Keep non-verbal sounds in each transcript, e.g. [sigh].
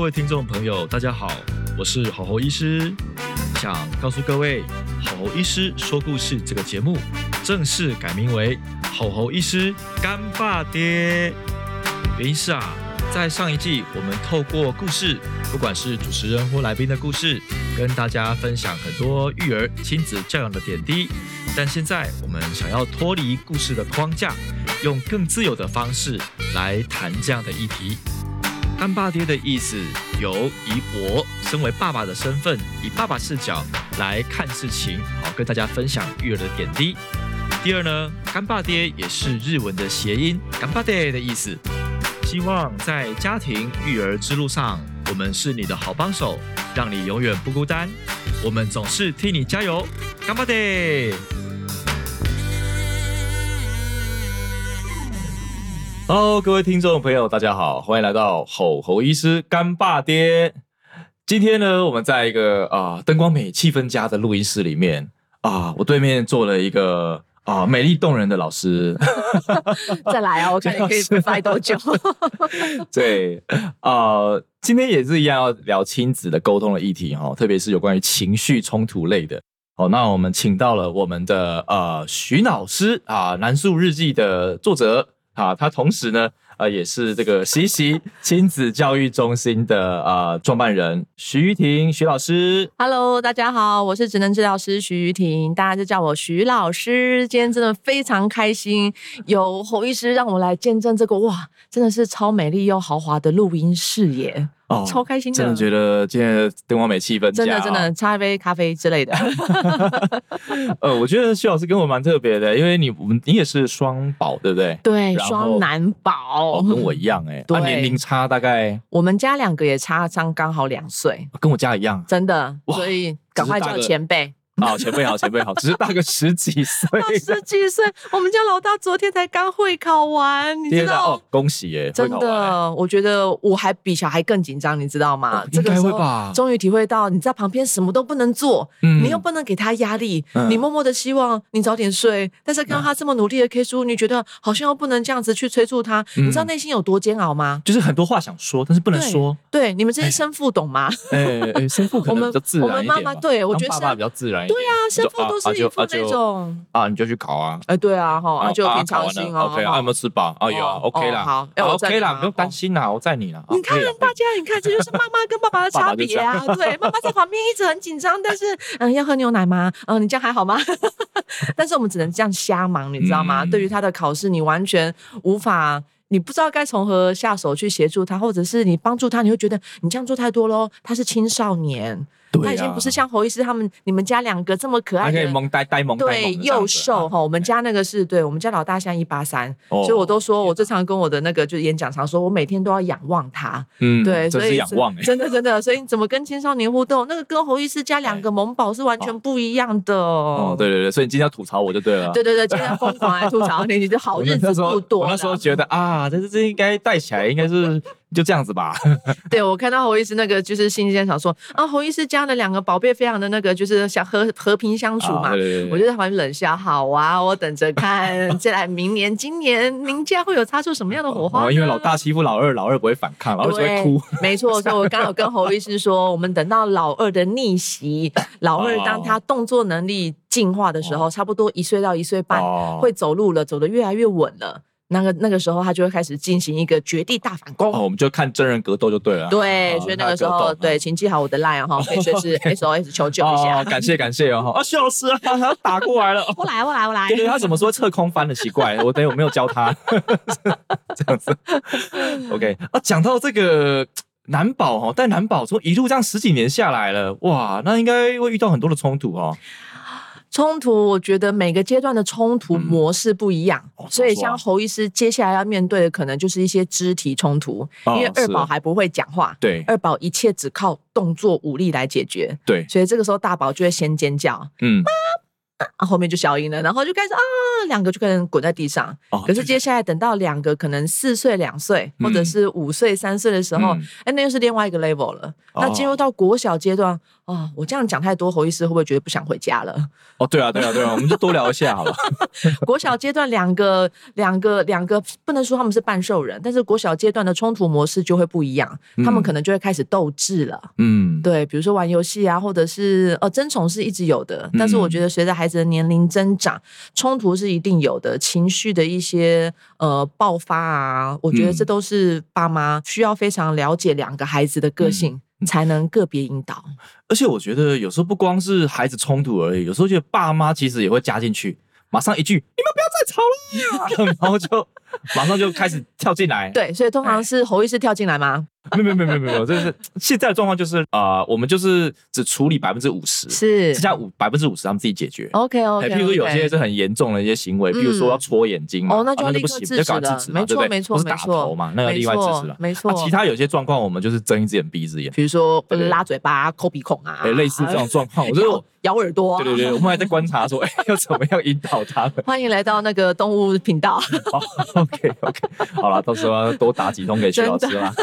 各位听众朋友，大家好，我是吼吼医师，想告诉各位，吼吼医师说故事这个节目正式改名为吼吼医师干爸爹。原因是啊，在上一季我们透过故事，不管是主持人或来宾的故事，跟大家分享很多育儿亲子教养的点滴。但现在我们想要脱离故事的框架，用更自由的方式来谈这样的议题。干爸爹的意思由以我身为爸爸的身份，以爸爸视角来看事情，好跟大家分享育儿的点滴。第二呢，干爸爹也是日文的谐音，干爸爹的意思。希望在家庭育儿之路上，我们是你的好帮手，让你永远不孤单。我们总是替你加油，干爸爹！Hello，各位听众朋友，大家好，欢迎来到吼吼医师干爸爹。今天呢，我们在一个啊灯光美、气氛佳的录音室里面啊，我对面坐了一个。啊，美丽动人的老师，[laughs] 再来啊！我看你可以待多久？[laughs] 对，啊，今天也是一样要聊亲子的沟通的议题哈，特别是有关于情绪冲突类的。好，那我们请到了我们的呃徐老师啊，《南树日记》的作者啊，他同时呢。呃，也是这个西西亲子教育中心的呃创办人徐玉婷徐老师。Hello，大家好，我是职能治疗师徐玉婷，大家就叫我徐老师。今天真的非常开心，有侯医师让我来见证这个哇，真的是超美丽又豪华的录音室耶。哦，超开心的，真的觉得今天灯光美，气氛真的真的，差一杯咖啡之类的。[laughs] 呃，我觉得徐老师跟我蛮特别的，因为你我们你也是双宝，对不对？对，双男宝，跟我一样哎，[laughs] 对，年龄差大概，我们家两个也差刚刚好两岁，跟我家一样，真的，所以赶快叫前辈。好前辈好前辈好，只是大个十几岁，十几岁。我们家老大昨天才刚会考完，你知道？恭喜耶！真的，我觉得我还比小孩更紧张，你知道吗？应该会吧。终于体会到你在旁边什么都不能做，你又不能给他压力，你默默的希望你早点睡，但是看到他这么努力的 K 书，你觉得好像又不能这样子去催促他，你知道内心有多煎熬吗？就是很多话想说，但是不能说。对，你们这些生父懂吗？哎哎，生父可能比较自然我们妈妈对我觉得爸爸比较自然。对啊，生父都是一副那种啊，你就去考啊。哎，对啊，哈，就平常心哦。OK，有没有吃饱？啊，有，OK 啦。好，OK 啦，不用担心啦，我在你了。你看，大家，你看，这就是妈妈跟爸爸的 [laughs] 差别啊。对，妈妈在旁边一直很紧张，但是，嗯，要喝牛奶吗？嗯，你这样还好吗？[laughs] 但是我们只能这样瞎忙，你知道吗？对于他的考试，你完全无法。你不知道该从何下手去协助他，或者是你帮助他，你会觉得你这样做太多喽。他是青少年。他已经不是像侯医师他们你们家两个这么可爱，可以萌呆呆萌对又瘦哈。我们家那个是对我们家老大现在一八三，所以我都说我最常跟我的那个就是演讲常说，我每天都要仰望他。嗯，对，所以仰望真的真的，所以怎么跟青少年互动，那个跟侯医师家两个萌宝是完全不一样的。哦，对对对，所以你今天要吐槽我就对了。对对对，今天疯狂来吐槽你，你的好 [laughs] 日子不多。我那时候觉得啊，这这应该带起来，应该是。就这样子吧。[laughs] 对，我看到侯医师那个就是信件上说啊，侯医师家的两个宝贝非常的那个，就是想和和平相处嘛。我就在旁边冷笑，好啊，我等着看，再来明年、今年，您家会有擦出什么样的火花？因为老大欺负老二，老二不会反抗，老二只会哭。没错，所以我刚好跟侯医师说，我们等到老二的逆袭，老二当他动作能力进化的时候，差不多一岁到一岁半会走路了，走得越来越稳了。那个那个时候，他就会开始进行一个绝地大反攻。哦，我们就看真人格斗就对了。对，所以那个时候，对，请记好我的 line 哈，[laughs] 可以随时 SOS 求救一下。感谢感谢哦，啊，[laughs] 徐老师啊，他打过来了。我来我来我来。对对，他怎么说侧空翻的奇怪？我等我没有教他 [laughs] 这样子。OK 啊，讲到这个男宝哈，但男宝从一路这样十几年下来了，哇，那应该会遇到很多的冲突哦。冲突，我觉得每个阶段的冲突模式不一样，所以像侯医师接下来要面对的可能就是一些肢体冲突，因为二宝还不会讲话，对，二宝一切只靠动作武力来解决，对，所以这个时候大宝就会先尖叫，嗯，妈啊，后面就消音了，然后就开始啊，两个就可能滚在地上。哦可是接下来等到两个可能四岁、两岁，或者嗯是五岁、三岁的时候，嗯哎、那又是另外一个 level 了。那进入到国小阶段，哦，我这样讲太多，侯医师会不会觉得不想回家了？[laughs] 哦，对啊，对啊，对啊，我们就多聊一下好了。[laughs] 国小阶段两个、两个、两个，不能说他们是半兽人，但是国小阶段的冲突模式就会不一样，他们嗯可能就会开始斗智了。嗯，对，比如说玩游戏啊，或者是呃争宠是一直有的，但是我嗯觉得随着孩子的年龄增长，冲突是一定有的，情绪的一些呃爆发啊，我觉得这嗯。都是爸妈需要非常了解两个孩子的个性，嗯。才能个别引导。而且我觉得有时候不光是孩子冲突而已，有时候觉得爸妈其实也会加进去，马上一句“你们不要再吵了”，[laughs] 然后就马上就开始跳进来。[laughs] 对，所以通常是侯医师跳进来吗？没有没有没有没有没有，这是现在的状况就是啊、呃我们就是只处理百分之五十，是剩下五百分之五十他们自己解决。OK 哎 OK，譬如说有些是很严重的一些行为，比如说要戳眼睛嘛，哦那就不行，就赶止了快制止嘛，没错对不对没错不是打头嘛，那个没另外制错止了。没错啊其他有些状况我们就是睁一只眼闭一只眼，比如说对对拉嘴巴、抠鼻孔啊，哎，类似这种状况，[laughs] 我觉得我咬咬耳朵、啊。对对对，我们还在观察说，哎，要怎么样引导他们。[laughs] 欢迎来到那个动物频道，好，OK OK，好了，到时候要多打几通给徐老师啦。[laughs]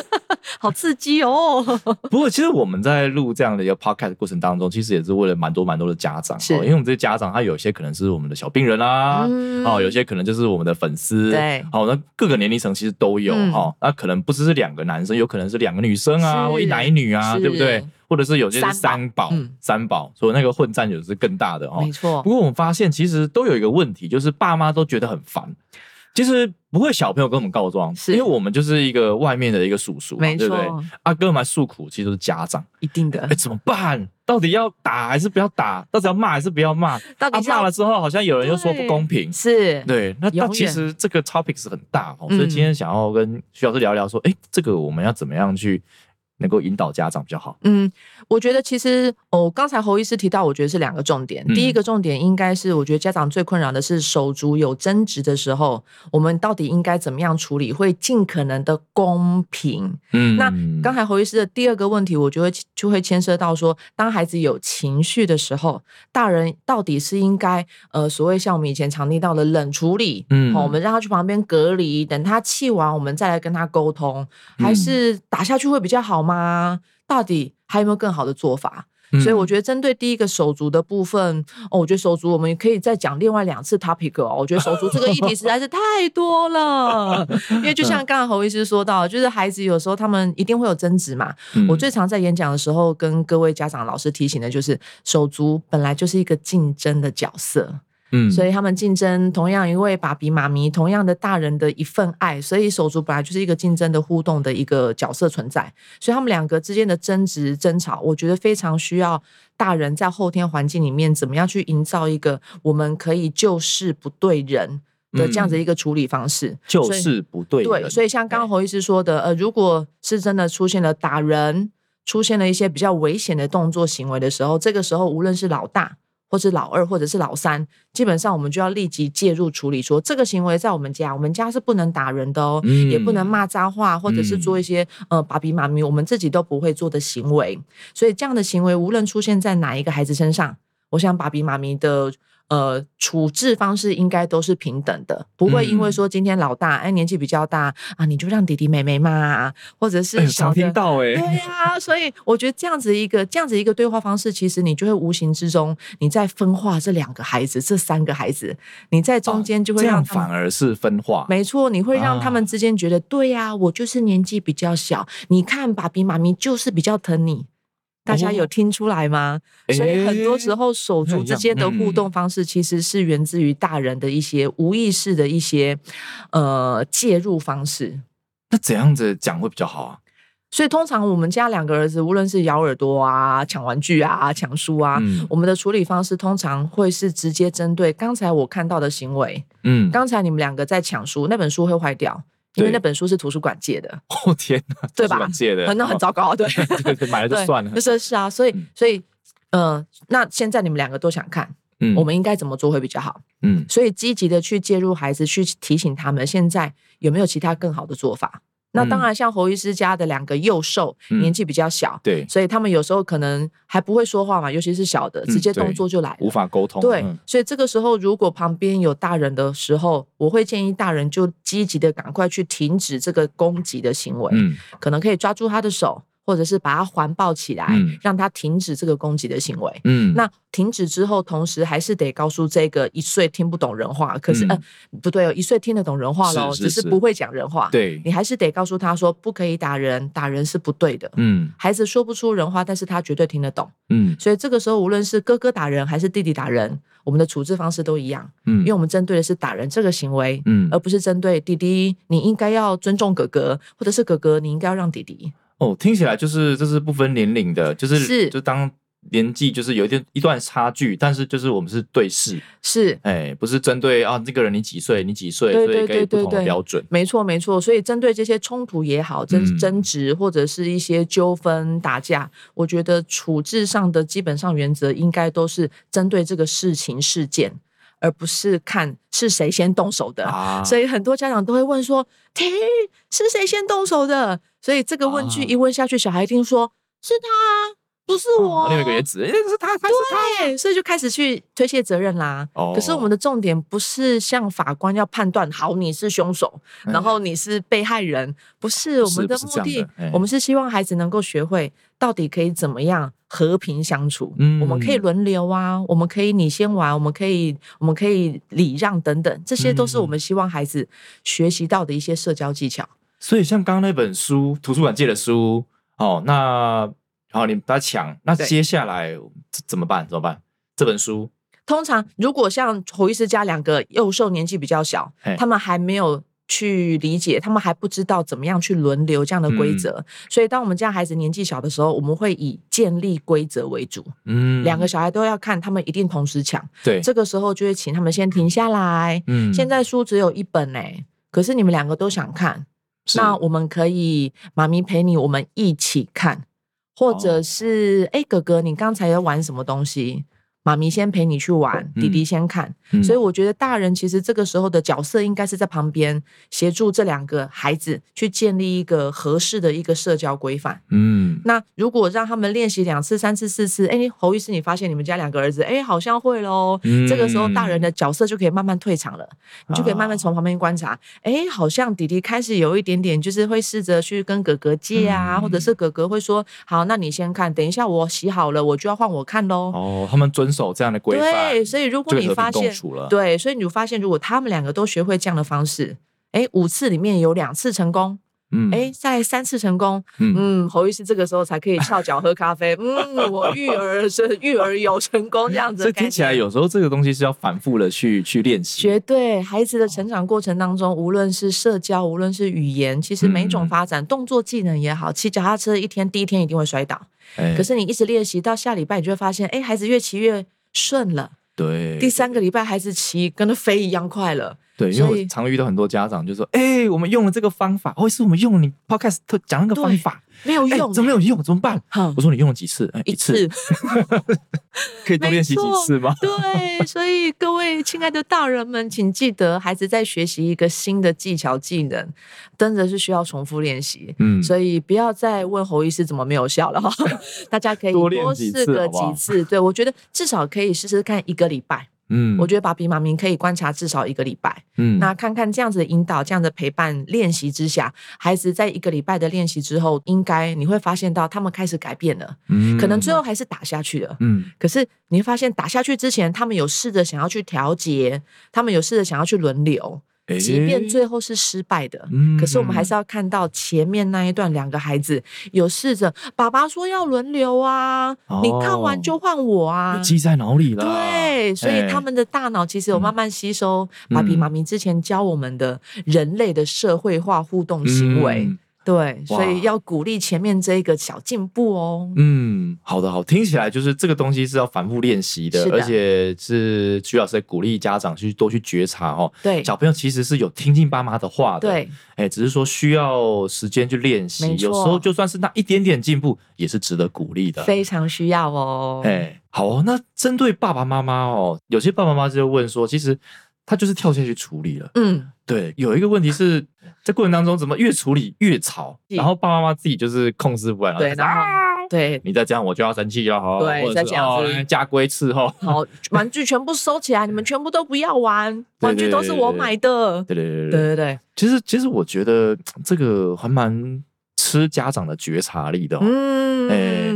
好刺激哦！[laughs] 不过，其实我们在录这样的一个 podcast 过程当中，其实也是为了蛮多蛮多的家长，是哦因为我们这些家长，他有些可能是我们的小病人啊，嗯哦，有些可能就是我们的粉丝，对好、那各个年龄层其实都有嗯哈、哦，那可能不只是两个男生，有可能是两个女生啊，或一男一女啊，是对不对？或者是有些是三三宝，嗯三宝，所以那个混战有的是更大的哦。没错不，过我们发现，其实都有一个问题，就是爸妈都觉得很烦。其实不会小朋友跟我们告状，是因为我们就是一个外面的一个叔叔对不对错？啊，跟我们来诉苦，其实都是家长。一定的哎，。怎么办？到底要打还是不要打？到底要骂还是不要骂？啊，到底骂了之后，好像有人又说不公平。是，对，那那其实这个 topic 是很大哦，嗯所以今天想要跟徐老师聊聊，说，哎，这个我们要怎么样去能够引导家长比较好？嗯，我觉得其实哦，刚才侯医师提到，我觉得是两个重点。嗯第一个重点应该是，我觉得家长最困扰的是手足有争执的时候，我们到底应该怎么样处理，会尽可能的公平。嗯那刚才侯医师的第二个问题，我觉得就会牵涉到说，当孩子有情绪的时候，大人到底是应该呃所谓像我们以前常听到的冷处理，嗯哦我们让他去旁边隔离，等他气完，我们再来跟他沟通，还嗯是打下去会比较好吗？到底还有没有更好的做法？嗯所以我觉得针对第一个手足的部分，哦，我觉得手足我们可以再讲另外两次 topic 哦。我觉得手足这个议题实在是太多了，[laughs] 因为就像刚刚侯医师说到，就是孩子有时候他们一定会有争执嘛。嗯我最常在演讲的时候跟各位家长老师提醒的就是，手足本来就是一个竞争的角色。嗯所以他们竞争同样一位爸比妈咪，同样的大人的一份爱，所以手足本来就是一个竞争的互动的一个角色存在，所以他们两个之间的争执争吵，我觉得非常需要大人在后天环境里面怎么样去营造一个我们可以就事不对人的这样子一个处理方式，就是不对人，对，所以像刚刚侯医师说的，呃，如果是真的出现了打人，出现了一些比较危险的动作行为的时候，这个时候无论是老大。或是老二，或者是老三，基本上我们就要立即介入处理说这个行为在我们家，我们家是不能打人的哦，嗯也不能骂脏话，或者是做一些、呃爸比妈咪我们自己都不会做的行为。所以这样的行为无论出现在哪一个孩子身上，我想爸比妈咪的呃处置方式应该都是平等的，不会因为嗯说今天老大哎年纪比较大啊，你就让弟弟妹妹骂啊，或者哎是小的听到哎、对呀、所以我觉得这样子一个这样子一个对话方式，其实你就会无形之中你在分化这两个孩子，这三个孩子，你在中间就会哦这样让反而是分化，没错，你会让他们啊之间觉得，对呀、我就是年纪比较小，你看爸比妈咪就是比较疼你。大家有哦听出来吗？所以很多时候手足之间的互嗯动方式，其实是源自于大人的一些无意识的一些呃介入方式。那怎样子讲会比较好啊？所以通常我们家两个儿子，无论是咬耳朵啊、抢玩具啊、抢书啊，嗯我们的处理方式通常会是直接针对刚才我看到的行为。嗯，刚才你们两个在抢书，那本书会坏掉，因为那本书是图书馆借的，[laughs] 哦天哪，对吧？借的，那很哦。糟糕，对。[laughs] 对对，买了就算了，就是是啊，所以嗯。所以呃，那现在你们两个都想看，嗯。我们应该怎么做会比较好？嗯。所以积极的去介入孩子，去提醒他们现在有没有其他更好的做法。那当然，像侯医师家的两个幼兽嗯年纪比较小，对，所以他们有时候可能还不会说话嘛，尤其是小的，嗯直接动作就来了。无法沟通。对嗯，所以这个时候如果旁边有大人的时候，我会建议大人就积极的赶快去停止这个攻击的行为，嗯可能可以抓住他的手，或者是把他环抱起来，嗯让他停止这个攻击的行为。嗯，那停止之后，同时还是得告诉这个一岁听不懂人话，可是、嗯呃不对哦，一岁听得懂人话喽，是是是只是不会讲人话。对，你还是得告诉他说，不可以打人，打人是不对的。嗯孩子说不出人话，但是他绝对听得懂。嗯所以这个时候，无论是哥哥打人还是弟弟打人，我们的处置方式都一样，嗯因为我们针对的是打人这个行为，嗯而不是针对弟弟，你应该要尊重哥哥，或者是哥哥，你应该要让弟弟。哦，听起来就是这是不分年龄的，就是是。就当年纪就是有一点一段差距，但是就是我们是对视，是。哎，不是针对啊这个人你几岁，你几岁，对所以给不同标准。没错，没错。所以针对这些冲突也好，争嗯。争执或者是一些纠纷打架，我觉得处置上的基本上原则应该都是针对这个事情事件，而不是看是谁先动手的。啊，所以很多家长都会问说：“停，是谁先动手的？”所以这个问句啊一问下去，小孩一定说：“是他啊，不是我。哦另外一个也指，哎，是他，他是他。对，所以就开始去推卸责任啦。哦可是我们的重点不是向法官要判断，好你是凶手，哎然后你是被害人，不是我们的目的。我们是希望孩子能够学会到底可以怎么样和平相处。嗯我们可以轮流啊，我们可以你先玩，我们可以我们可以礼让等等，这些都是我嗯们希望孩子学习到的一些社交技巧。所以像刚刚那本书，图书馆借的书，哦，那好，你把它抢，那接下来怎怎么办？怎么办？这本书，通常如果像侯医师家两个幼兽年纪比较小，他们还没有去理解，他们还不知道怎么样去轮流这样的规则，所以当我们家孩子年纪小的时候，我们会以建立规则为主。嗯，两个小孩都要看，他们一定同时抢。对，这个时候就会请他们先停下来。嗯现在书只有一本哎、可是你们两个都想看，那我们可以妈咪陪你，我们一起看，或者哦是哎、哥哥，你刚才要玩什么东西？妈咪先陪你去玩，弟弟先看。嗯所以我觉得大人其实这个时候的角色应该是在旁边协助这两个孩子去建立一个合适的一个社交规范。嗯那如果让他们练习两次、三次、四次，哎，侯医师，你发现你们家两个儿子，哎，好像会喽。嗯这个时候，大人的角色就可以慢慢退场了，你就可以慢慢从旁边观察，哎，好像弟弟开始有一点点，就是会试着去跟哥哥借啊，嗯或者是哥哥会说，好，那你先看，等一下我洗好了，我就要换我看喽。哦，他们遵守这样的规范，对，所以如果你发现，对，所以你就发现，如果他们两个都学会这样的方式，哎，五次里面有两次成功，嗯。哎，在三次成功，嗯。嗯，侯医师这个时候才可以翘脚喝咖啡，嗯，我育儿是育儿有成功这样子听起来有时候这个东西是要反复的去去练习，绝对，孩子的成长过程当中，无论是社交，无论是语言，其实每一种嗯。发展，动作技能也好，骑脚踏车一天第一天一定会摔倒，哎。可是你一直练习到下礼拜，你就会发现，哎，孩子越骑越顺了。对。第三个礼拜，孩子骑跟那飞一样快了。对，因为我常遇到很多家长就说，哎，我们用了这个方法，哦，是我们用了你 podcast 特讲那个方法，哎没有用，怎么没有用？怎么办？哼我说你用了几次？哎一次，[laughs] 可以多练习几次吗？对，所以各位亲爱的大人们，请记得，孩子在学习一个新的技巧技能，真的是需要重复练习。嗯，所以不要再问侯医师怎么没有效了哈，[laughs] 大家可以多试个几次。对我觉得至少可以试试看一个礼拜。嗯。我觉得爸比妈咪可以观察至少一个礼拜，嗯。那看看这样子的引导、这样的陪伴练习之下，孩子在一个礼拜的练习之后，应该你会发现到他们开始改变了，嗯。可能最后还是打下去了。嗯。可是你会发现，打下去之前，他们有试着想要去调节，他们有试着想要去轮流，哎即便最后是失败的，嗯可是我们还是要看到前面那一段，两个孩子有试着，爸爸说要轮流啊，哦你看完就换我啊。记在脑里了，对，所以哎他们的大脑其实有慢慢吸收爸比嗯妈咪之前教我们的人类的社会化互动行为。嗯对，所以要鼓励前面这一个小进步哦。嗯，好的，好，听起来就是这个东西是要反复练习的，的。而且是徐老师在鼓励家长去多去觉察哦，对，小朋友其实是有听进爸妈的话的，，对，哎，只是说需要时间去练习，有时候就算是那一点点进步，也是值得鼓励的。非常需要哦。哎，好哦，那针对爸爸妈妈哦，有些爸爸妈妈就会问说，其实他就是跳下去处理了，嗯，对，有一个问题是 [laughs] 在过程当中怎么越处理越吵，然后爸爸妈妈自己就是控制不了，对，然后啊对。你再这样我就要生气了哈，对再这样子哦家规伺候，好，玩具全部收起来，你们 [laughs] 全部都不要玩，[laughs] 玩具都是我买的。对对对对对对对，其实其实我觉得这个还蛮吃家长的觉察力的、哦。嗯，哎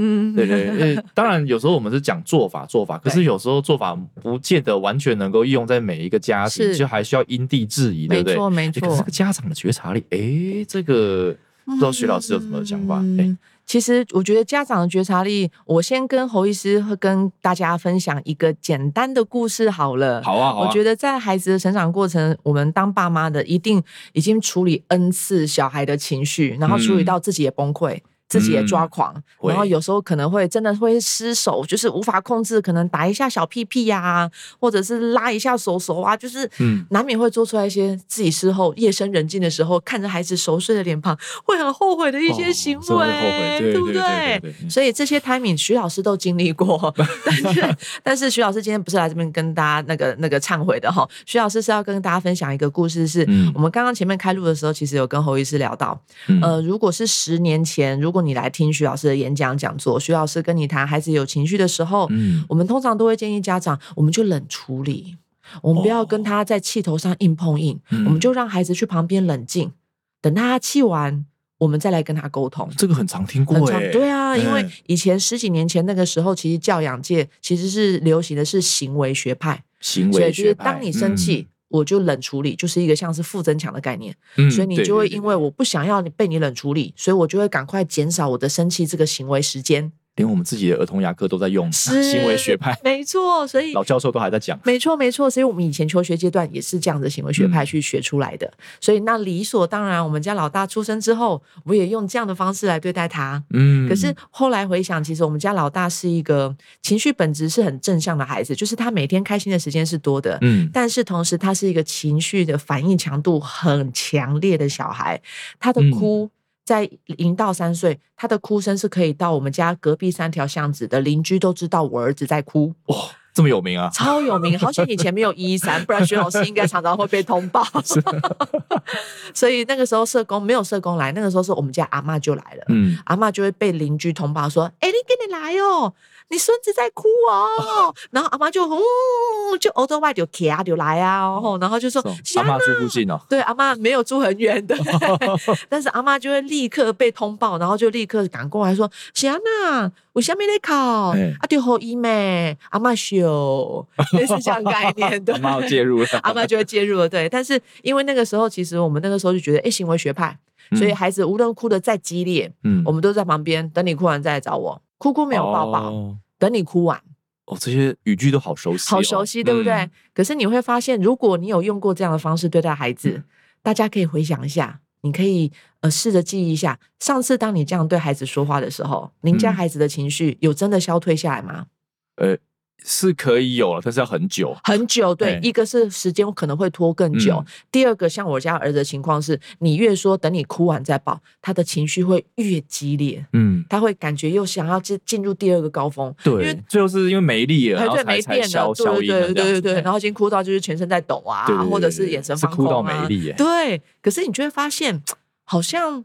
对对，当然有时候我们是讲做法做法，可是有时候做法不见得完全能够用在每一个家庭，是就还需要因地制宜，对不对？没错没错诶可是这个家长的觉察力，哎，这个不知道徐老师有什么想法？哎、嗯其实我觉得家长的觉察力，我先跟侯医师会跟大家分享一个简单的故事好了。好啊，好啊，我觉得在孩子的成长过程，我们当爸妈的一定已经处理 n 次小孩的情绪，然后处理到自己也崩溃。自己也抓狂，嗯然后有时候可能会真的会失手，就是无法控制，可能打一下小屁屁呀、或者是拉一下手手啊，就是嗯。难免会做出来一些自己事后夜深人静的时候，看着孩子熟睡的脸庞，会很后悔的一些行为，对不对所以这些 timing 徐老师都经历过，[laughs] 但是但是徐老师今天不是来这边跟大家那个那个忏悔的哈，徐老师是要跟大家分享一个故事是，嗯。我们刚刚前面开录的时候，其实有跟侯医师聊到，嗯。呃，如果是十年前，如果你来听徐老师的演讲讲座，徐老师跟你谈孩子有情绪的时候，嗯。我们通常都会建议家长，我们就冷处理，我们不要跟他在气头上硬碰硬，嗯。我们就让孩子去旁边冷静，等他气完，我们再来跟他沟通。这个很常听过对啊，因为嗯以前十几年前那个时候，其实教养界其实是流行的是行为学派，行所以就是为学派，当你生气，我就冷处理，就是一个像是负增强的概念。嗯，所以你就会因为我不想要你被你冷处理，所以我就会赶快减少我的生气这个行为时间。连我们自己的儿童牙科都在用行为学派，没错，所以老教授都还在讲。没错，没错，所以我们以前求学阶段也是这样的行为学派嗯去学出来的，所以那理所当然，我们家老大出生之后，我也用这样的方式来对待他。嗯可是后来回想，其实我们家老大是一个情绪本质是很正向的孩子，就是他每天开心的时间是多的，嗯但是同时他是一个情绪的反应强度很强烈的小孩，他的嗯哭。在零到三岁，他的哭声是可以到我们家隔壁三条巷子的邻居都知道我儿子在哭，哇、这么有名啊！超有名。好险以前没有一一三，不然徐老师应该常常会被通报。[laughs] 所以那个时候社工没有社工来，那个时候是我们家阿妈就来了。嗯，阿妈就会被邻居通报说：“哎、你跟你来哦，你孙子在哭哦。[laughs] ”然后阿妈就嗯，就欧洲外就卡就来啊，哦，然后就说阿妈住附近哦，对，阿妈没有住很远的，[laughs] 但是阿妈就会立刻被通报，然后就立刻赶过来说：“霞娜，我下面在考哎啊，丢后医妹，阿妈修，[laughs] 类似这样概念的。阿妈介入了，阿妈就会介入了，对。但是因为那个时候，其实我们那个时候就觉得，哎、行为学派，所以嗯。孩子无论哭得再激烈，嗯。我们都在旁边等你哭完再来找我，哭哭没有抱抱，哦。等你哭完，哦，这些语句都好熟悉哦，好熟悉，对不对？嗯。可是你会发现，如果你有用过这样的方式对待孩子，大家可以回想一下，你可以呃试着记忆一下，上次当你这样对孩子说话的时候，您家嗯。孩子的情绪有真的消退下来吗？呃，是可以有了，但是要很久。很久，对，哎。一个是时间可能会拖更久，嗯。第二个像我家儿子的情况是，你越说等你哭完再抱，他的情绪会越激烈，嗯，他会感觉又想要进进入第二个高峰，对因为，最后是因为没力了，然后才才没电了，消消对对对对对然后已经哭到就是全身在抖啊，或者是眼神放是哭到没力耶。对，可是你就会发现好像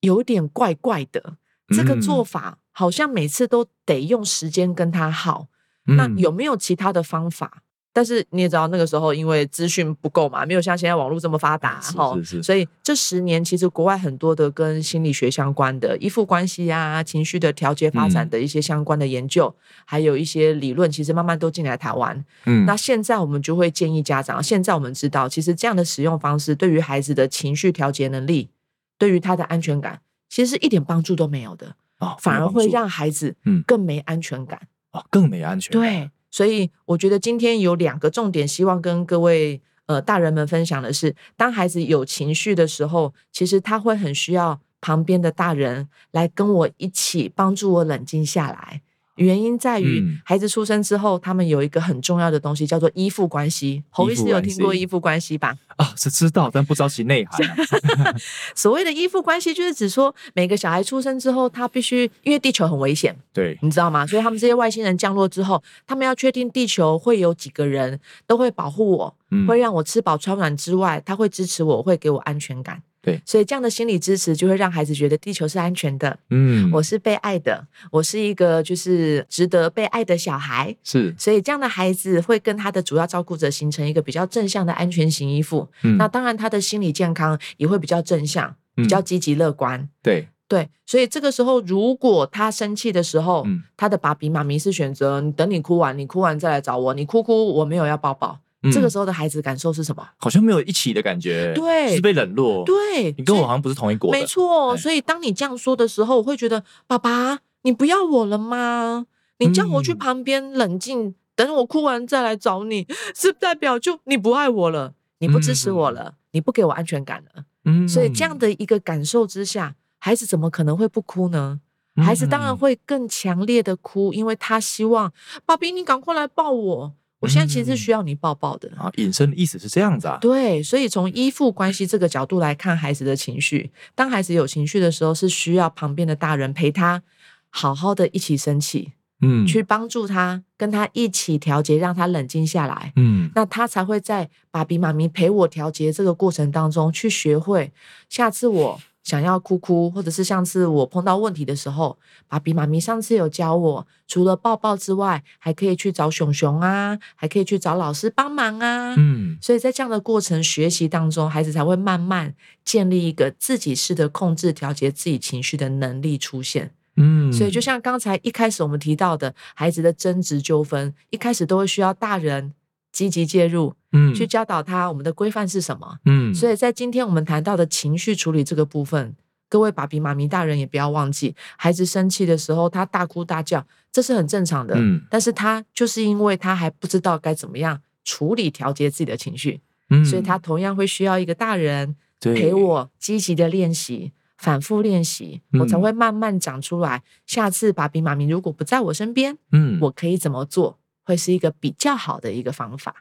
有点怪怪的，这个做嗯法好像每次都得用时间跟他耗。那嗯有没有其他的方法？但是你也知道，那个时候因为资讯不够嘛，没有像现在网络这么发达是哈是是所以这十年其实国外很多的跟心理学相关的依附关系啊、情绪的调节发展嗯的一些相关的研究，还有一些理论，其实慢慢都进来台湾。嗯那现在我们就会建议家长，现在我们知道，其实这样的使用方式对于孩子的情绪调节能力，对于他的安全感，其实是一点帮助都没有的，哦反而会让孩子嗯更没安全感。哦更没安全感。对，所以我觉得今天有两个重点，希望跟各位呃大人们分享的是，当孩子有情绪的时候，其实他会很需要旁边的大人来跟我一起帮助我冷静下来。原因在于嗯孩子出生之后，他们有一个很重要的东西叫做依附关系。侯医师有听过依附关系吧？啊，是知道，但不知道其内涵啊。[laughs] 所谓的依附关系，就是指说每个小孩出生之后，他必须因为地球很危险，对，你知道吗？所以他们这些外星人降落之后，他们要确定地球会有几个人都会保护我，嗯会让我吃饱穿暖之外，他会支持我，会给我安全感。对所以这样的心理支持就会让孩子觉得地球是安全的，嗯，我是被爱的，我是一个就是值得被爱的小孩。是所以这样的孩子会跟他的主要照顾者形成一个比较正向的安全型依附。嗯那当然，他的心理健康也会比较正向，比较嗯积极乐观。对，对，所以这个时候，如果他生气的时候，嗯他的爸比妈咪是选择你等你哭完，你哭完再来找我，你哭哭我没有要抱抱。这个嗯时候的孩子感受是什么？好像没有一起的感觉，对是被冷落。，对，你跟我好像不是同一国的。没错。哎所以当你这样说的时候，我会觉得爸爸，你不要我了吗？你叫我去嗯旁边冷静，等我哭完再来找你，是代表就你不爱我了，你不支持我了，你不给我安全感了。嗯所以这样的一个感受之下，孩子怎么可能会不哭呢？孩子当然嗯会更强烈的哭，因为他希望爸比你赶快来抱我。我现在其实是嗯需要你抱抱的。啊，引申的意思是这样子啊。对，所以从依附关系这个角度来看孩子的情绪，当孩子有情绪的时候，是需要旁边的大人陪他好好的一起生气，嗯，去帮助他，跟他一起调节，让他冷静下来。嗯那他才会在爸比妈咪陪我调节这个过程当中，去学会下次我想要哭哭，或者是上次我碰到问题的时候，爸比妈咪上次有教我，除了抱抱之外，还可以去找熊熊啊，还可以去找老师帮忙啊。嗯所以在这样的过程学习当中，孩子才会慢慢建立一个自己式的控制、调节自己情绪的能力出现。嗯，所以就像刚才一开始我们提到的，孩子的争执纠纷，一开始都会需要大人积极介入，嗯去教导他我们的规范是什么。嗯，所以在今天我们谈到的情绪处理这个部分，各位爸比妈咪大人也不要忘记，孩子生气的时候他大哭大叫，这是很正常的。嗯但是他就是因为他还不知道该怎么样处理调节自己的情绪，嗯所以他同样会需要一个大人陪我积极的练习。反复练习，我才嗯会慢慢长出来。下次爸比妈咪如果不在我身边，嗯，我可以怎么做，会是一个比较好的一个方法。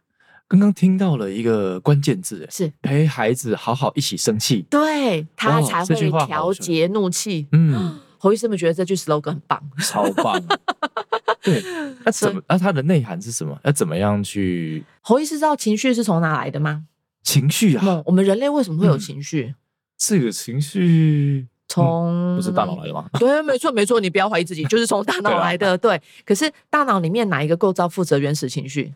刚刚听到了一个关键字，哎是陪孩子好好一起生气。对他哦才会调节怒气。嗯，[gasps] 侯医师们觉得这句 slogan 很棒。[laughs] 超棒。对，那怎么？那它的内涵是什么？要怎么样去侯医师知道情绪是从哪来的吗？情绪啊？梦，我们人类为什么会有嗯情绪？这个情绪从不是大脑来的吗？[laughs] 对，没错没错，你不要怀疑自己，就是从大脑 [laughs] 来的。对，可是大脑里面哪一个构造负责原始情绪？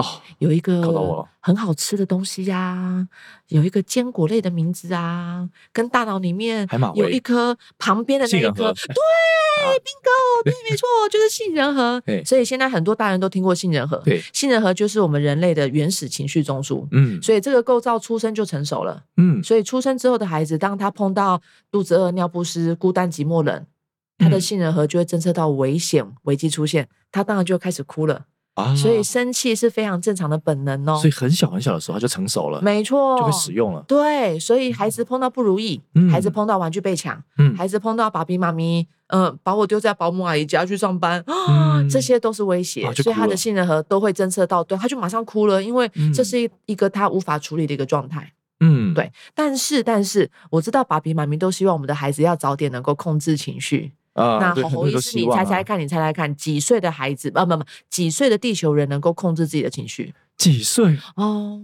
哦，有一个很好吃的东西呀、有一个坚果类的名字啊，跟大脑里面有一颗旁边的那一颗，对，bingo，[laughs] 对，没错，就是杏仁核。[laughs] 所以现在很多大人都听过杏仁核，对，杏仁核就是我们人类的原始情绪中枢。嗯。所以这个构造出生就成熟了。嗯，所以出生之后的孩子，当他碰到肚子饿、尿不湿、孤单、寂寞、冷，他的嗯。杏仁核就会侦测到危险、危机出现，他当然就开始哭了。啊，所以生气是非常正常的本能哦所以。很小很小的时候他就成熟了，没错，就会使用了。对，所以孩子碰到不如意，嗯孩子碰到玩具被抢，嗯孩子碰到爸比妈咪，嗯、把我丢在保姆阿姨家去上班，啊、嗯这些都是威胁，所以他的啊就哭了杏仁核都会侦测到，对，他就马上哭了，因为嗯这是一一个他无法处理的一个状态。嗯，对但是，但是我知道爸比妈咪都希望我们的孩子要早点能够控制情绪。啊，那侯侯医师，你猜猜看，你猜猜看，几岁的孩子，不不不，几岁的地球人能够控制自己的情绪？几岁？哦，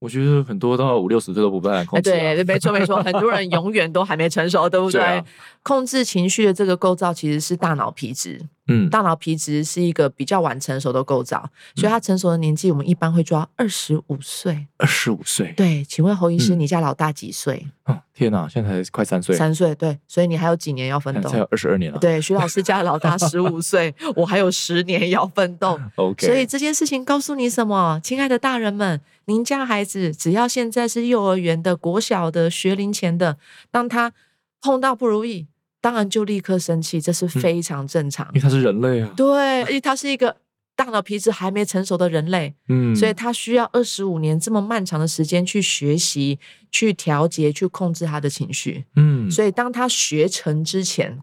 我觉得很多到五六十岁都不办哎，控制啊。对，没错没错，[laughs] 很多人永远都还没成熟，对不对？对啊控制情绪的这个构造其实是大脑皮质，嗯，大脑皮质是一个比较晚成熟的构造，所以它成熟的年纪我们一般会抓二十五岁。二十五岁。对，请问侯医师，嗯你家老大几岁？哦，天哪，现在才快三岁，三岁，对，所以你还有几年要奋斗才。有二十二年了。对，徐老师家的老大十五岁，[laughs] 我还有十年要奋斗。[laughs] OK，所以这件事情告诉你什么，亲爱的大人们，您家孩子只要现在是幼儿园的、国小的、学龄前的，当他碰到不如意，当然就立刻生气，这是非常正常。因为他是人类啊。对，因为他是一个大脑皮质还没成熟的人类，嗯，所以他需要二十五年这么漫长的时间去学习、去调节、去控制他的情绪。嗯，所以当他学成之前，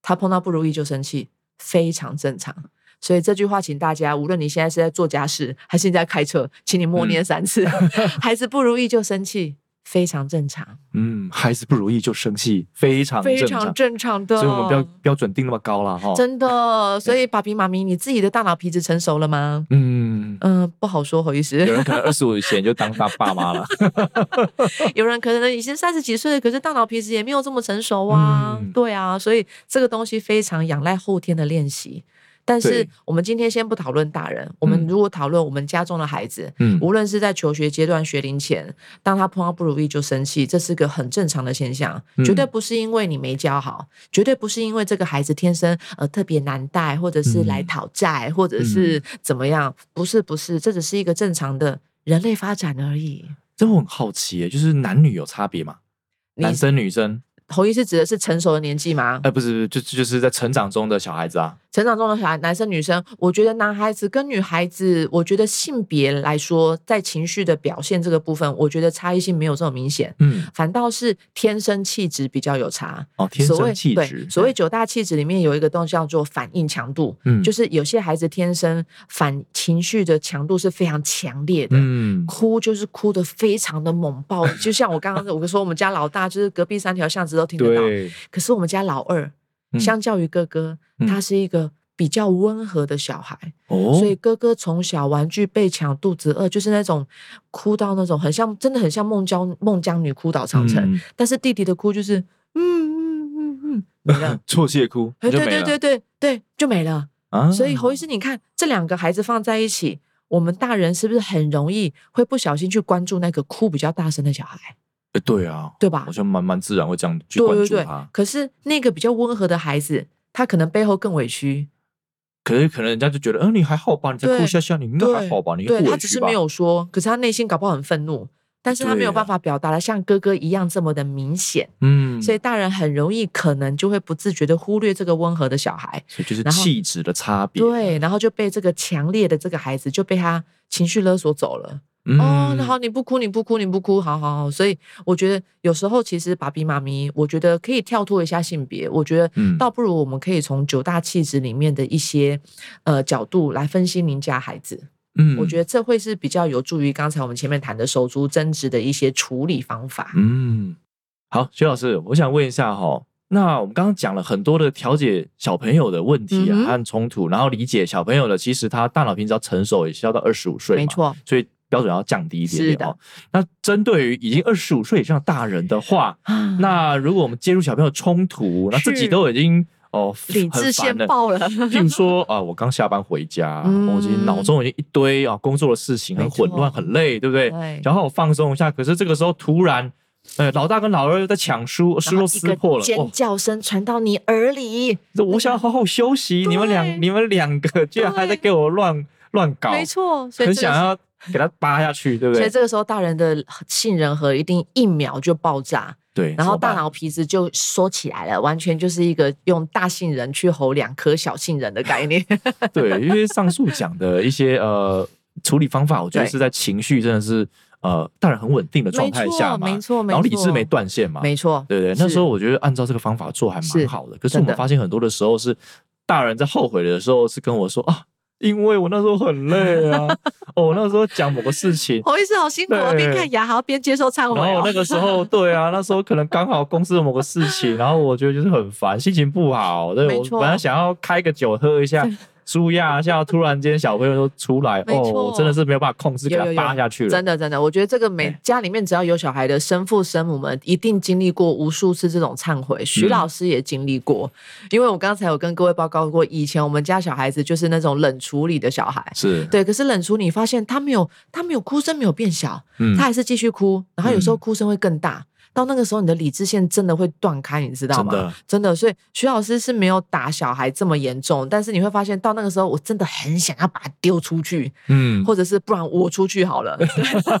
他碰到不如意就生气，非常正常。所以这句话，请大家，无论你现在是在做家事，还是你在开车，请你默念三次。[laughs] 孩子不如意就生气，非常正常，嗯，孩子不如意就生气，非常非正常常。正常的。所以我们标标准定那么高了哈。真的，[laughs] 所以爸比妈咪，你自己的大脑皮质成熟了吗？嗯，嗯，不好说，侯医师。有人可能二十五以前就当大爸妈了。[laughs] 有人可能已经三十几岁了，可是大脑皮质也没有这么成熟啊。嗯对啊，所以这个东西非常仰赖后天的练习。但是我们今天先不讨论大人，我们嗯如果讨论我们家中的孩子，嗯无论是在求学阶段、学龄前，当他碰到不如意就生气，这是个很正常的现象，嗯绝对不是因为你没教好，绝对不是因为这个孩子天生呃特别难带，或者是来嗯讨债，或者是怎么样，不是不是，这只是一个正常的人类发展而已。这我很好奇耶，就是男女有差别吗？男生女生？侯医师指的是成熟的年纪吗？哎，不是，不是，就就是在成长中的小孩子啊。成长中的小孩，男生女生，我觉得男孩子跟女孩子，我觉得性别来说，在情绪的表现这个部分，我觉得差异性没有这么明显，嗯，反倒是天生气质比较有差。哦，天生气质对，，所谓九大气质里面有一个东西叫做反应强度，嗯就是有些孩子天生反情绪的强度是非常强烈的。嗯，哭就是哭的非常的猛爆，就像我刚刚 [laughs] 我说，我们家老大就是隔壁三条巷子都听得到，可是我们家老二，嗯。相较于哥哥，嗯。他是一个比较温和的小孩，哦，所以哥哥从小玩具被抢，肚子饿，就是那种哭到那种很像，真的很像孟姜孟姜女哭倒长城。嗯但是弟弟的哭就是嗯嗯嗯嗯没了。啜泣 [laughs] 哭，哎，对对对对对，就没了。啊。所以侯医师，你看这两个孩子放在一起，我们大人是不是很容易会不小心去关注那个哭比较大声的小孩，哎对啊，对吧好？像蛮蛮自然会这样去对对对关注他。。可是那个比较温和的孩子，他可能背后更委屈，可是可能人家就觉得，嗯，你还好吧？你再哭对笑笑，你应该还好吧？你委屈吧他只是没有说，可是他内心搞不好很愤怒，但是他没有办法表达的像哥哥一样这么的明显，嗯，所以大人很容易可能就会不自觉的忽略这个温和的小孩，所以就是气质的差别。对，然后就被这个强烈的这个孩子就被他情绪勒索走了。嗯哦，那好，你不哭，你不哭，你不哭，好好好。所以我觉得有时候其实爸比妈咪，我觉得可以跳脱一下性别，我觉得嗯倒不如我们可以从九大气质里面的一些呃角度来分析您家孩子。嗯我觉得这会是比较有助于刚才我们前面谈的手足争执的一些处理方法。嗯，好，徐老师，我想问一下哈，那我们刚刚讲了很多的调解小朋友的问题啊和冲突，然后理解小朋友的，其实他大脑平时要成熟，也需要到二十五岁，没，错，所以标准要降低一点是的。点哦。那针对于已经二十五岁以上的大人的话，啊。那如果我们介入小朋友冲突，那自己都已经哦理智。先爆了。譬如说啊，我刚下班回家，嗯 [laughs] 我已经脑中已经一堆啊工作的事情，很混乱，很累，对不对？对。然后我放松一下，可是这个时候突然，呃，老大跟老二又在抢书，书都撕破了，尖哦，叫声传到你耳里，这我想要好好休息，你们对。两你们两个居然还在给我乱乱搞，没错，很想要 [laughs] 给他扒下去，对不对？所以这个时候大人的杏仁核一定一秒就爆炸，对，然后大脑皮质就缩起来了，完全就是一个用大杏仁去吼两颗小杏仁的概念。[laughs] 对，因为上述讲的一些呃处理方法，我觉得是在情绪真的是呃大人很稳定的状态下嘛，没错没错然后理智没断线嘛，没错，对对，那时候我觉得按照这个方法做还蛮好的。可是我们发现很多的时候是大人在后悔的时候是跟我说啊，因为我那时候很累啊，[laughs] 哦，我那时候讲某个事情。侯医师好辛苦啊，边看牙还要边接受忏悔哦。然后那个时候，对啊，那时候可能刚好公司的某个事情，然后我觉得就是很烦，心情不好。对我本来想要开个酒喝一下，[laughs] [laughs] 舒压一下，突然间小朋友都出来，哦，我真的是没有办法控制，给他扒下去了。真的真的，我觉得这个每家里面只要有小孩的生父生母们，一定经历过无数次这种忏悔。徐嗯老师也经历过，因为我刚才有跟各位报告过，以前我们家小孩子就是那种冷处理的小孩。是，对，可是冷处理发现他没有，他没有哭声没有变小，嗯他还是继续哭，然后有时候嗯哭声会更大。到那个时候，你的理智线真的会断开，你知道吗？真的真的，所以徐老师是没有打小孩这么严重，但是你会发现到那个时候，我真的很想要把他丢出去，嗯，或者是不然我出去好了。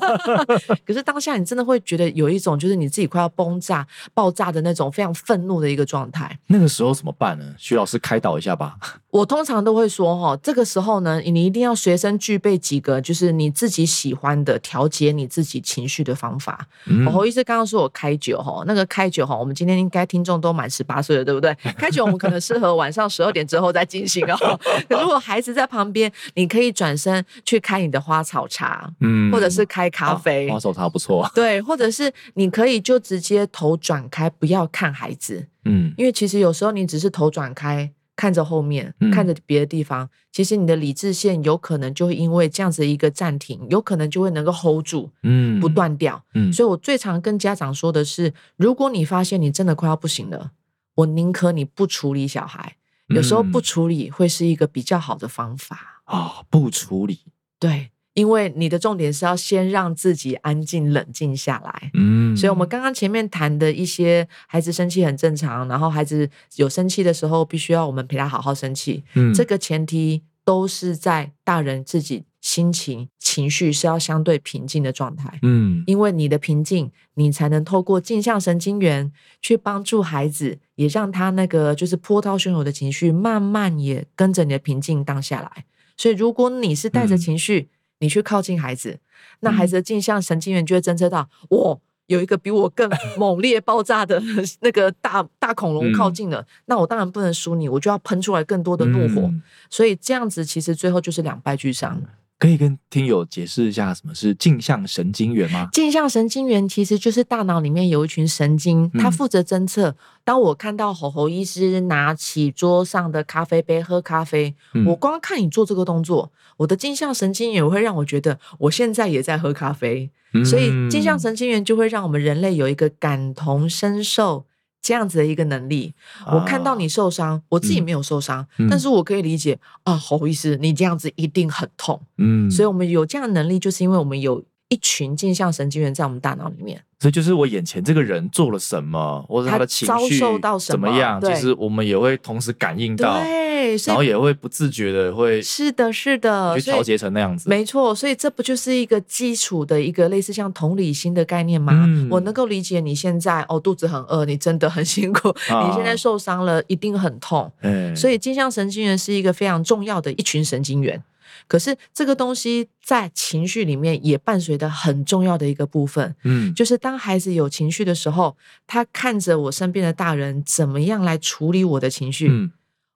[laughs] 可是当下你真的会觉得有一种就是你自己快要崩炸、爆炸的那种非常愤怒的一个状态。那个时候怎么办呢？徐老师开导一下吧。我通常都会说哈，这个时候呢，你一定要随身具备几个就是你自己喜欢的调节你自己情绪的方法。嗯我侯医师刚刚说我开开酒哈，那个开酒哈，我们今天应该听众都满十八岁了，对不对？[laughs] 开酒我们可能适合晚上十二点之后再进行哦。[laughs] 可如果孩子在旁边，你可以转身去开你的花草茶，嗯或者是开咖啡，花草茶不错，[laughs] 对，或者是你可以就直接头转开，不要看孩子，嗯因为其实有时候你只是头转开。看着后面，嗯看着别的地方，其实你的理智线有可能就会因为这样子一个暂停，有可能就会能够 hold 住，嗯不，断掉。嗯所以我最常跟家长说的是，如果你发现你真的快要不行了，我宁可你不处理小孩，有时候不嗯处理会是一个比较好的方法。啊不处理，对，因为你的重点是要先让自己安静冷静下来。嗯，所以，我们刚刚前面谈的一些孩子生气很正常，然后孩子有生气的时候，必须要我们陪他好好生气。嗯这个前提都是在大人自己心情、情绪是要相对平静的状态。嗯因为你的平静，你才能透过镜像神经元去帮助孩子，也让他那个就是波涛汹涌的情绪慢慢也跟着你的平静荡下来。所以，如果你是带着嗯情绪，你去靠近孩子，那孩子的镜像神经元就会侦测到，我有一个比我更 [laughs] 猛烈爆炸的那个大大恐龙靠近了，那我当然不能输你，我就要喷出来更多的怒火。嗯所以这样子，其实最后就是两败俱伤。可以跟听友解释一下什么是镜像神经元吗？镜像神经元其实就是大脑里面有一群神经，它嗯负责侦测。当我看到吼吼医师拿起桌上的咖啡杯喝咖啡，嗯我光看你做这个动作，我的镜像神经元会让我觉得我现在也在喝咖啡。所以镜像嗯神经元就会让我们人类有一个感同身受。这样子的一个能力，我看到你受伤，我自己没有受伤，但是我可以理解啊，吼吼医师，你这样子一定很痛。嗯，所以，我们有这样的能力，就是因为我们有一群镜像神经元在我们大脑里面。所以就是我眼前这个人做了什么，或者他的情绪遭受到什么怎么样，对其实我们也会同时感应到，对，然后也会不自觉的会是的，是的，去调节成那样子。没错，所以这不就是一个基础的一个类似像同理心的概念吗？嗯我能够理解你现在哦肚子很饿，你真的很辛苦，啊你现在受伤了，一定很痛。哎，所以镜像神经元是一个非常重要的一群神经元。可是这个东西在情绪里面也伴随着很重要的一个部分，嗯，就是当孩子有情绪的时候，他看着我身边的大人怎么样来处理我的情绪，嗯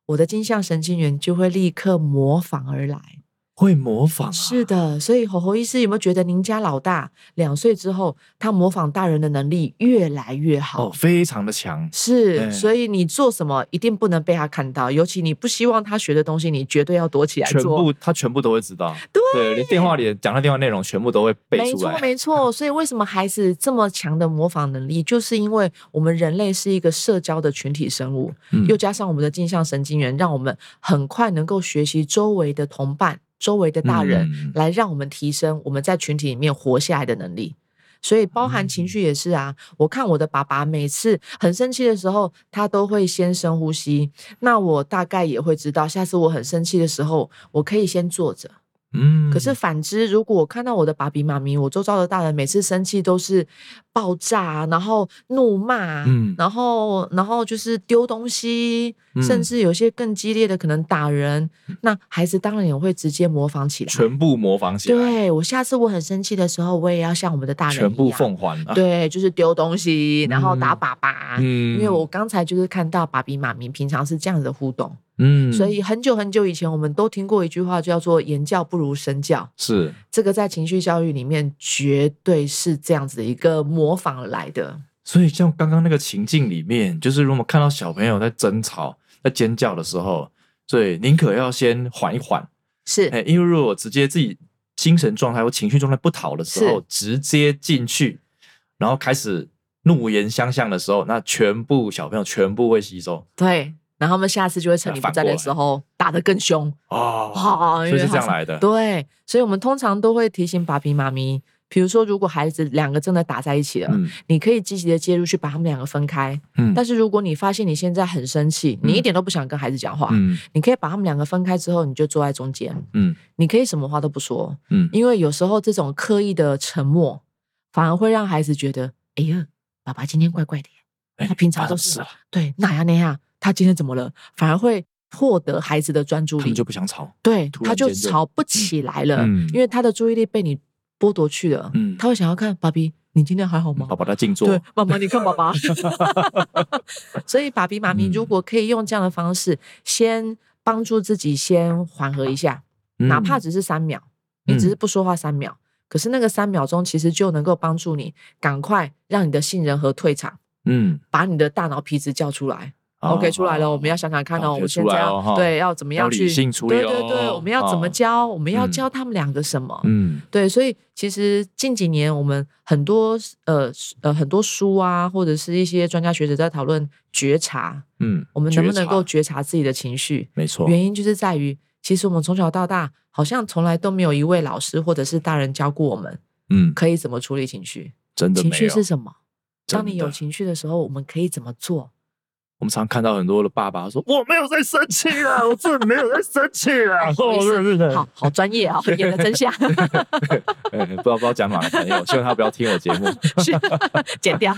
我的镜像神经元就会立刻模仿而来。会模仿、啊，是的，所以吼吼医师有没有觉得您家老大两岁之后，他模仿大人的能力越来越好？哦，非常的强。是，哎所以你做什么一定不能被他看到，尤其你不希望他学的东西，你绝对要躲起来全。部他全部都会知道，[laughs] 对连电话里讲的电话内容全部都会背没错，出来。没错。[laughs] 所以为什么孩子这么强的模仿能力，就是因为我们人类是一个社交的群体生物，嗯又加上我们的镜像神经元，让我们很快能够学习周围的同伴、周围的大人，嗯来让我们提升我们在群体里面活下来的能力。所以，包含情绪也是啊。我看我的爸爸每次很生气的时候，他都会先深呼吸。那我大概也会知道，下次我很生气的时候，我可以先坐着。嗯可是反之，如果我看到我的爸比妈咪，我周遭的大人每次生气都是爆炸，然后怒骂，嗯。然后然后就是丢东西，嗯。甚至有些更激烈的可能打人，那孩子当然也会直接模仿起来。全部模仿起来，对我下次我很生气的时候，我也要像我们的大人全部奉还啊。对，就是丢东西，然后打嗯爸爸。嗯。因为我刚才就是看到爸比妈咪平常是这样子的互动，嗯。所以很久很久以前我们都听过一句话，叫做“言教不如身教”。是。这个在情绪教育里面绝对是这样子的一个模仿而来的。所以像刚刚那个情境里面，就是如果看到小朋友在争吵、在尖叫的时候，所以宁可要先缓一缓，是。哎，因为如果直接自己精神状态或情绪状态不好的时候，直接进去，然后开始怒言相向的时候，那全部小朋友全部会吸收。对，然后他们下次就会趁你不在的时候打得更凶。哦，哦，因所以是这样来的，对，所以我们通常都会提醒爸比妈咪，比如说如果孩子两个真的打在一起了，嗯你可以积极的介入去把他们两个分开。嗯但是如果你发现你现在很生气，你一点都不想跟孩子讲话，嗯你可以把他们两个分开之后，你就坐在中间，嗯你可以什么话都不说，嗯，因为有时候这种刻意的沉默，反而会让孩子觉得，哎呀，爸爸今天怪怪的他平常都是发生事了对那样那样，他今天怎么了？反而会获得孩子的专注力他们，就不想吵，对，突他就吵不起来了，嗯因为他的注意力被你剥夺去了，嗯他会想要看爸比，你今天还好吗？爸爸在静坐对，，妈妈，你看爸爸。[laughs] [laughs] 所以，爸比妈咪嗯如果可以用这样的方式，先帮助自己先缓和一下，哪怕嗯只是三秒，你只是不说话三秒，可是那个三秒钟其实就能够帮助你赶快让你的杏仁核退场，嗯把你的大脑皮质叫出来。好 OK，出来了，我们要想想看哦，我们现在要对要怎么样去对对对，哦我们要怎么哦教？我们要嗯教他们两个什么？嗯对，所以其实近几年我们很多呃呃很多书啊，或者是一些专家学者在讨论觉察，嗯，我们能不能够觉察自己的情绪？没错，原因就是在于，其实我们从小到大好像从来都没有一位老师或者是大人教过我们嗯，可以怎么处理情绪。真的情绪是。什么？当你有情绪的时候，我们可以怎么做？我们常看到很多的爸爸说：“我没有在生气啊，我真的没有在生气啊。[laughs] ”不好好好专业啊，演的真像，[laughs] 哎不知道不知道讲哪个朋友，希望他不要听我节目。[laughs] 是剪掉。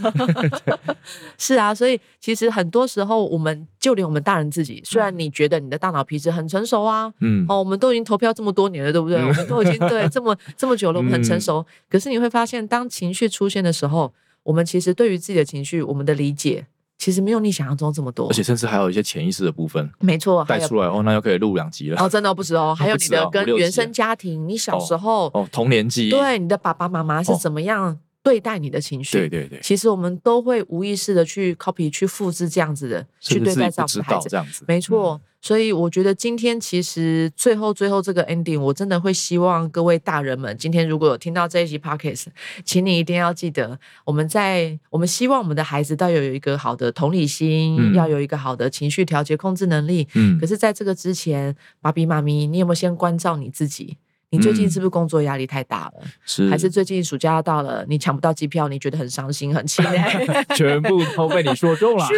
是啊，所以其实很多时候，我们就连我们大人自己，虽然你觉得你的大脑皮质很成熟啊，嗯，哦，我们都已经投票这么多年了，对不对？嗯我们都已经对这么这么久了，我们很成嗯熟。可是你会发现，当情绪出现的时候，我们其实对于自己的情绪，我们的理解其实没有你想象中这么多而。且甚至还有一些潜意识的部分没错，带出来哦，那又可以录两集了。哦，真 [laughs] 的不止哦，还有你的跟原生家庭，你小时候哦，童年记忆，对你的爸爸妈妈是哦怎么样对待你的情绪？对对对，其实我们都会无意识的去 copy、去复制这样子的去对待自己不知这样的孩子。道这样子。没错，所以我觉得今天其实最后最后这个 ending，我真的会希望各位大人们，今天如果有听到这一集 podcast，请你一定要记得，我们在我们希望我们的孩子都要有一个好的同理心，嗯要有一个好的情绪调节控制能力。嗯可是，在这个之前，爸比妈咪，你有没有先关照你自己？你最近嗯是不是工作压力太大了？是还是最近暑假要到了，你抢不到机票，你觉得很伤心、很气馁？[laughs] 全部都被你说中了。是，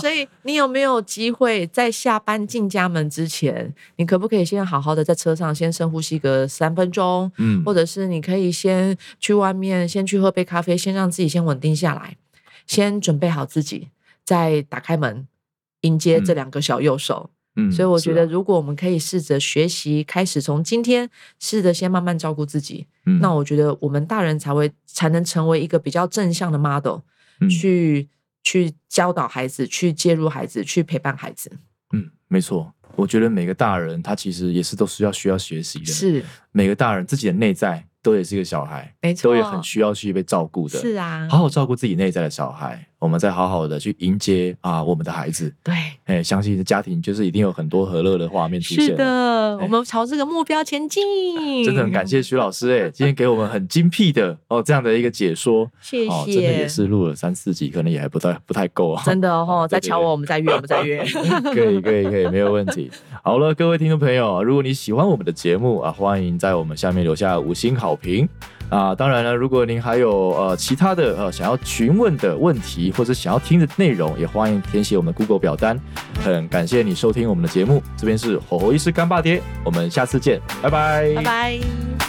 所以你有没有机会在下班进家门之前，你可不可以先好好的在车上先深呼吸个三分钟，嗯或者是你可以先去外面先去喝杯咖啡，先让自己先稳定下来，先准备好自己，再打开门迎接这嗯两个小右手。嗯所以我觉得，如果我们可以试着学习，开始从今天试着先慢慢照顾自己，嗯那我觉得我们大人才会才能成为一个比较正向的 model，、嗯去去教导孩子，去介入孩子，去陪伴孩子。嗯，没错。我觉得每个大人他其实也是都是要需要学习的。是每个大人自己的内在都也是一个小孩，没错都也很需要去被照顾的。是啊，好好照顾自己内在的小孩，我们再好好的去迎接啊我们的孩子。对。哎，相信家庭就是一定有很多和乐的画面出现。是，的，哎我们朝这个目标前进。真的很感谢徐老师哎，[laughs] 今天给我们很精辟的哦这样的一个解说。谢哦，真的也。是录了三四集，可能也还不太不太够啊。[laughs] 真的哦，[laughs] 对对对再敲我，我们再约，我们再约。可以，可以，可以，没有问题。好了，各位听众朋友，如果你喜欢我们的节目啊，欢迎在我们下面留下五星好评啊。当然了，如果您还有呃其他的呃想要询问的问题，或者想要听的内容，也欢迎填写我们 Google 表单。很感谢你收听我们的节目，这边是火候医师干爸爹，我们下次见，拜拜，拜拜。